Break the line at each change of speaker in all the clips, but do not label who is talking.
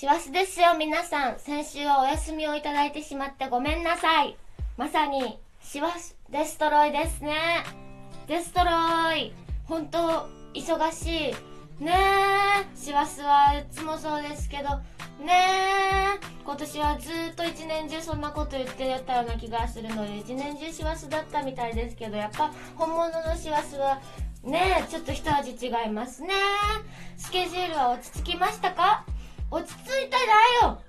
師走ですよ、皆さん。先週はお休みをいただいてしまってごめんなさい。まさに、師走デストロイですね。デストロイ。本当忙しい。ねえ、師走はいつもそうですけど、ねえ、今年はずっと一年中そんなこと言ってたような気がするので、一年中師走だったみたいですけど、やっぱ本物の師走は、ねえ、ちょっと一味違いますね。スケジュールは落ち着きましたか？落ち着いただよ。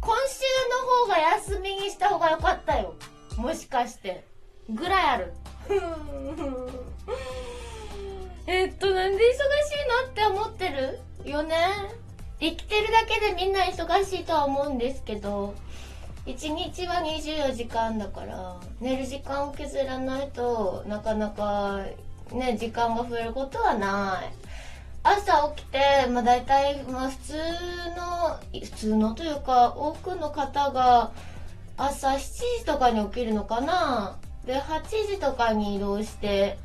今週の方が休みにした方が良かったよ。もしかして。ぐらいある。えっとなんで忙しいのって思ってる？よね。生きてるだけでみんな忙しいとは思うんですけど。1日は24時間だから寝る時間を削らないとなかなかね時間が増えることはない朝起きて、まあ、大体、まあ、普通の普通のというか多くの方が朝7時とかに起きるのかな。で8時とかに移動して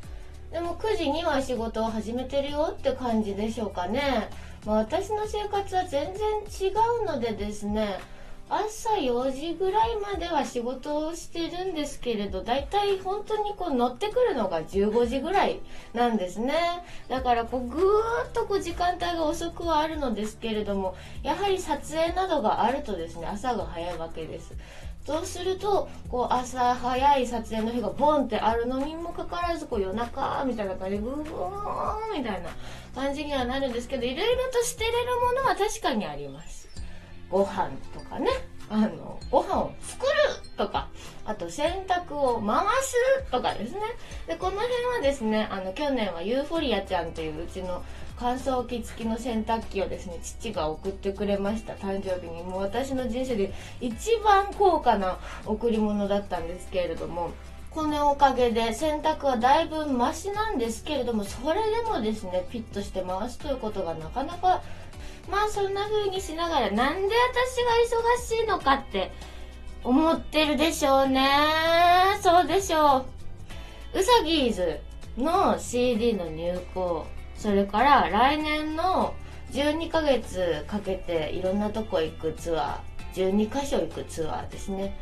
でも9時には仕事を始めてるよって感じでしょうかね、まあ、私の生活は全然違うのでですね朝4時ぐらいまでは仕事をしてるんですけれど大体本当にこう乗ってくるのが15時ぐらいなんですね。だからこうぐーっとこう時間帯が遅くはあるのですけれどもやはり撮影などがあるとですね朝が早いわけです。そうするとこう朝早い撮影の日がボンってあるのにもかかわらずこう夜中みたいな感じでブーンみたいな感じにはなるんですけどいろいろと捨てれるものは確かにあります。ご飯とかね、あの、ご飯を作るとか、あと洗濯を回すとかですね。で、この辺はですね、あの、去年はユーフォリアちゃんといううちの乾燥機付きの洗濯機をですね、父が送ってくれました。誕生日に。もう私の人生で一番高価な贈り物だったんですけれども、このおかげで洗濯はだいぶマシなんですけれども、それでもですね、ピッとして回すということがなかなかまあそんな風にしながらなんで私が忙しいのかって思ってるでしょうね。そうでしょう。うさぎーずの CD の入稿、それから来年の12ヶ月かけていろんなとこ行くツアー、12カ所行くツアーですね。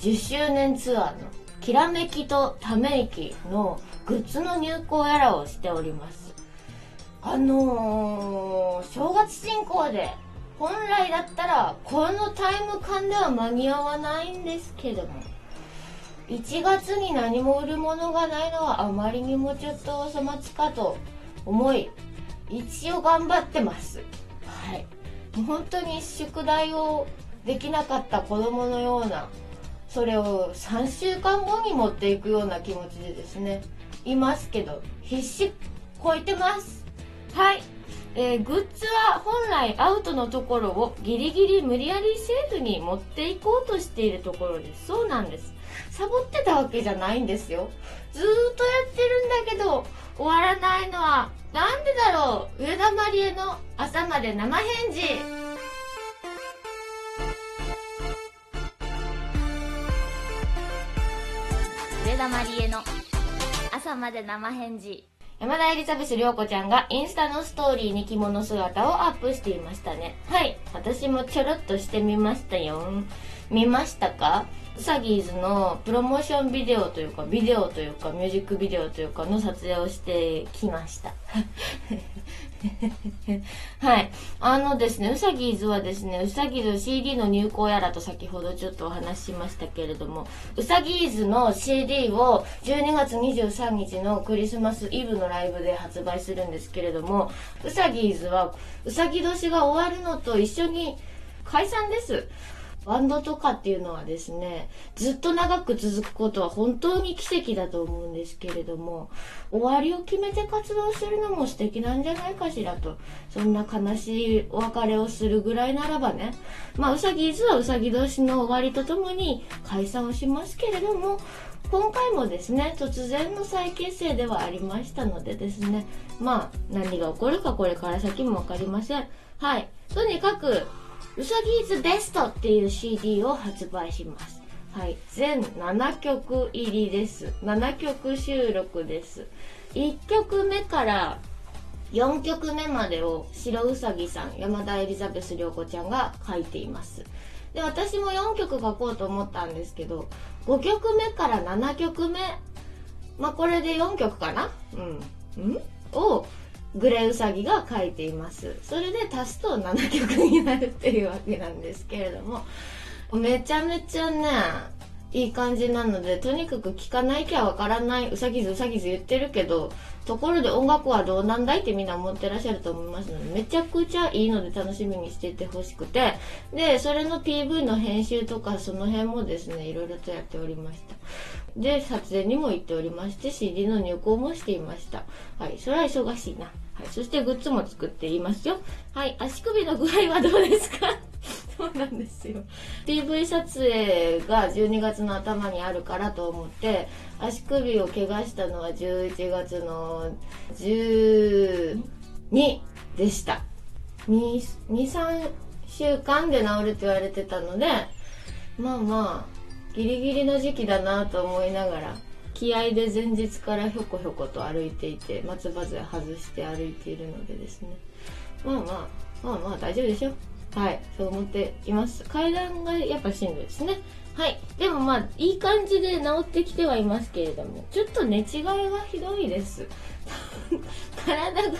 10周年ツアーのきらめきとため息のグッズの入稿やらをしております。あのー、正月進行で本来だったらこのタイム感では間に合わないんですけども。1月に何も売るものがないのはあまりにもちょっとお粗末かと思い一応頑張ってます。はい。本当に宿題をできなかった子供のようなそれを3週間後に持っていくような気持ちでですねいますけど必死超えてます。はい。えー、グッズは本来アウトのところをギリギリ無理やりセーフに持っていこうとしているところです。そうなんです。サボってたわけじゃないんですよ。ずーっとやってるんだけど、終わらないのは、なんでだろう上田まりえの朝まで生返事。
上田まりえの朝まで生返事。
山田エリザベス涼子ちゃんがインスタのストーリーに着物姿をアップしていましたね。はい。私もちょろっとしてみましたよ。見ましたか？ウサギーズのプロモーションビデオというか、ビデオというか、ミュージックビデオというかの撮影をしてきました。はい。あのですね、うさぎーズはですね、うさぎーズ CD の入稿やらと先ほどちょっとお話ししましたけれども、うさぎーズの CD を12月23日のクリスマスイブのライブで発売するんですけれども、うさぎーズはうさぎ年が終わるのと一緒に解散です。バンドとかっていうのはですね、ずっと長く続くことは本当に奇跡だと思うんですけれども、終わりを決めて活動するのも素敵なんじゃないかしらと、そんな悲しいお別れをするぐらいならばね、まあ、うさぎ図はうさぎ年の終わりとともに解散をしますけれども、今回もですね、突然の再結成ではありましたのでですね、まあ、何が起こるかこれから先もわかりません。はい。とにかく、うさぎーズベストっていう CD を発売します。はい。全7曲入りです。7曲収録です。1曲目から4曲目までを白うさぎさん山田エリザベス涼子ちゃんが書いていますで私も4曲書こうと思ったんですけど5曲目から7曲目まあこれで4曲かな？うんうん？をグレウサギが書いています。それで足すと7曲になるっていうわけなんですけれどもめちゃめちゃねいい感じなのでとにかく聞かないきゃわからないうさぎずうさぎず言ってるけどところで音楽はどうなんだいってみんな思ってらっしゃると思いますのでめちゃくちゃいいので楽しみにしててほしくてでそれの PV の編集とかその辺もですねいろいろとやっておりました。で撮影にも行っておりまして CD の入稿もしていましたはいそれは忙しいなはい、そしてグッズも作っていますよ。はい、足首の具合はどうですか？そうなんですよ。PV 撮影が12月の頭にあるからと思って、足首を怪我したのは11月の12でした。23週間で治るって言われてたので、まあまあ、ギリギリの時期だなと思いながら、気合で前日からひょこひょこと歩いていて松葉杖外して歩いているのでですね。まあまあまあまあ大丈夫でしょ。はいそう思っています。階段がやっぱしんどいですね。はい。でもまあいい感じで治ってきてはいますけれどもちょっと寝違いがひどいです。体が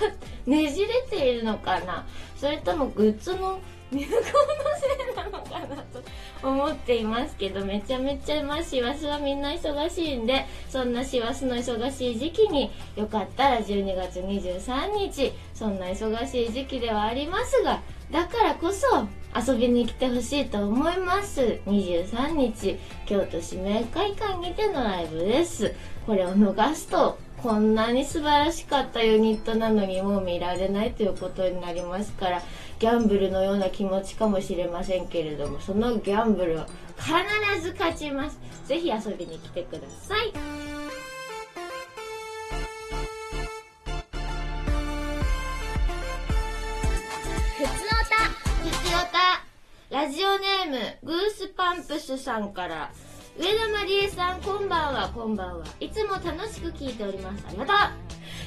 ねじれているのかな。それともグッズの入校のせいなのかなと思っていますけどめちゃめちゃまあ師走はみんな忙しいんでそんな師走の忙しい時期によかったら12月23日そんな忙しい時期ではありますがだからこそ遊びに来てほしいと思います。23日京都指名会館にてのライブです。これを逃すとこんなに素晴らしかったユニットなのにもう見られないということになりますからギャンブルのような気持ちかもしれませんけれどもそのギャンブルは必ず勝ちます。ぜひ遊びに来てください。ラジオネームグースパンプスさんから上田まりえさんこんばんは。こんばんは。いつも楽しく聞いております。ありがとう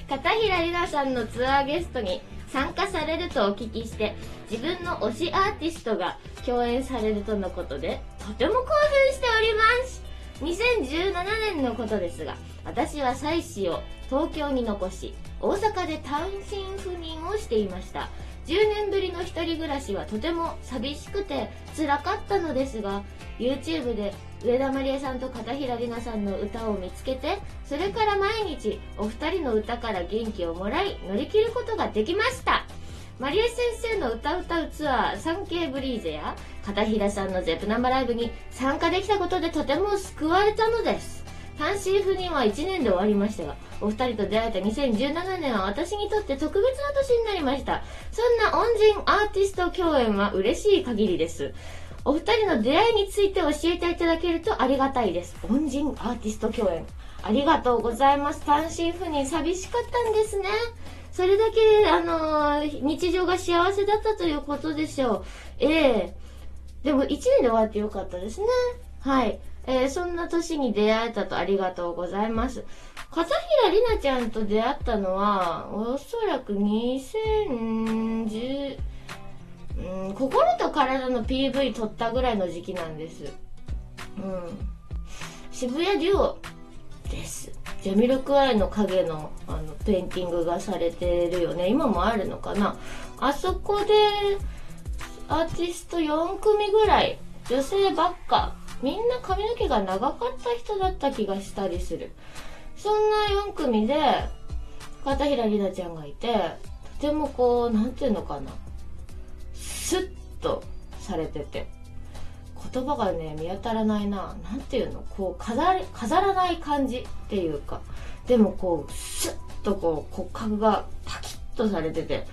片平里奈さんのツアーゲストに参加されるとお聞きして自分の推しアーティストが共演されるとのことでとても興奮しております。2017年のことですが私は妻子を東京に残し大阪で単身赴任をしていました。10年ぶりの一人暮らしはとても寂しくて辛かったのですが YouTube で上田まりえさんと片平里奈さんの歌を見つけてそれから毎日お二人の歌から元気をもらい乗り切ることができました。マリエ先生の歌歌うツアーサンケイブリーゼや片平さんのゼップナンバーライブに参加できたことでとても救われたのです。単身赴任は1年で終わりましたがお二人と出会えた2017年は私にとって特別な年になりましたそんな恩人アーティスト共演は嬉しい限りですお二人の出会いについて教えていただけるとありがたいです。恩人アーティスト共演。ありがとうございます。単身赴任寂しかったんですね。それだけ、あのー、日常が幸せだったということでしょう。ええー、でも1年で終わってよかったですね。はい。えー、そんな年に出会えたとありがとうございます。片平里菜ちゃんと出会ったのは、おそらく2010、うん、心と体の PV 撮ったぐらいの時期なんです。うん。渋谷デュオです。ジャミロクワイの影のあのペインティングがされてるよね。今もあるのかな。あそこでアーティスト4組ぐらい、女性ばっか。みんな髪の毛が長かった人だった気がしたりする。そんな4組で、片平里奈ちゃんがいて、とてもこう、なんていうのかな。スッとされてて。言葉がね見当たらないな。何ていうの？こう飾飾らない感じっていうか。でもこうスッとこう骨格がパキッとされてて。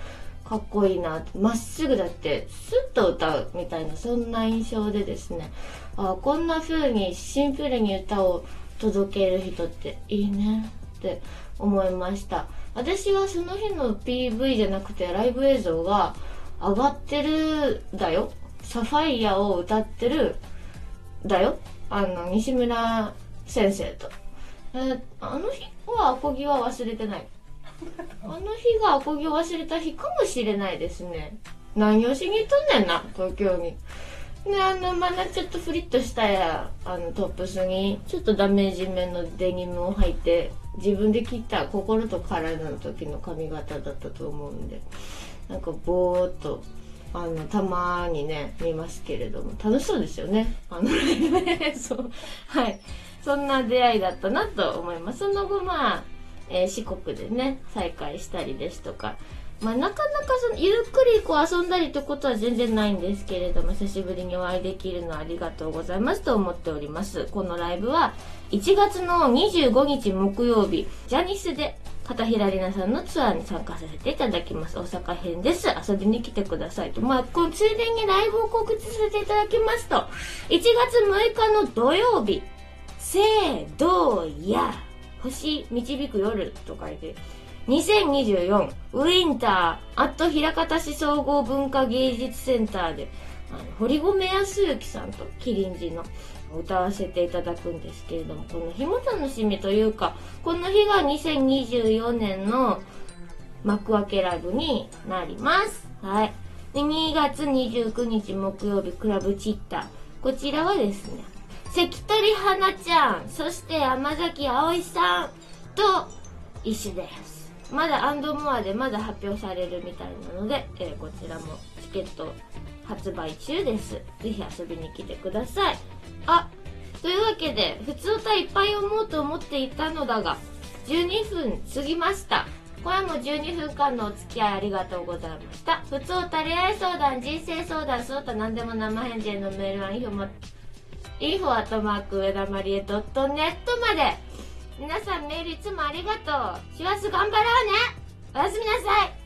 かっこいいな。まっすぐだってスッと歌うみたいなそんな印象でですね。あこんな風にシンプルに歌を届ける人っていいねって思いました。私はその日の PV じゃなくてライブ映像が上がってるだよ。サファイアを歌ってるだよ。あの西村先生と、え、あの日はアコギは忘れてない。あの日がアコギを忘れた日かもしれないですね。何をしにとんねんな、東京に。で、あの、まだちょっとフリッとしたや、あの、トップスに、ちょっとダメージめのデニムを履いて、自分で切った心と体の時の髪型だったと思うんで、なんかぼーっと、あの、たまにね、見ますけれども、楽しそうですよね。あの、そう。はい。そんな出会いだったなと思います。その後、まあ、えー、四国でね、再会したりですとか、まあ、なかなかその、ゆっくりこう遊んだりってことは全然ないんですけれども、久しぶりにお会いできるのはありがとうございますと思っております。このライブは、1月の25日木曜日、ジャニスで、片平里奈さんのツアーに参加させていただきます。大阪編です。遊びに来てくださいと。まあ、こう、ついでにライブを告知させていただきますと、1月6日の土曜日、せー、どうや、星導く夜と書いて、2024ウィンターアット枚方市総合文化芸術センターで、あの堀米康之さんとキリンジの歌わせていただくんですけれども、この日も楽しみというか、この日が2024年の幕開けライブになります。はい。で、2月29日木曜日、クラブチッター。こちらはですね、関取花ちゃん、そして山崎葵さんと一緒です。まだアンドモアでまだ発表されるみたいなので、えー、こちらもチケット発売中です。ぜひ遊びに来てください。あ、というわけで、普通歌いっぱい読もうと思っていたのだが、12分過ぎました。これも12分間のお付き合いありがとうございました。普通歌恋愛相談、人生相談、そうと何でも生返事へのメールはインフォも、インフォアットマーク上田まりえ .net まで。皆さんメールいつもありがとう。師走頑張ろうね。おやすみなさい。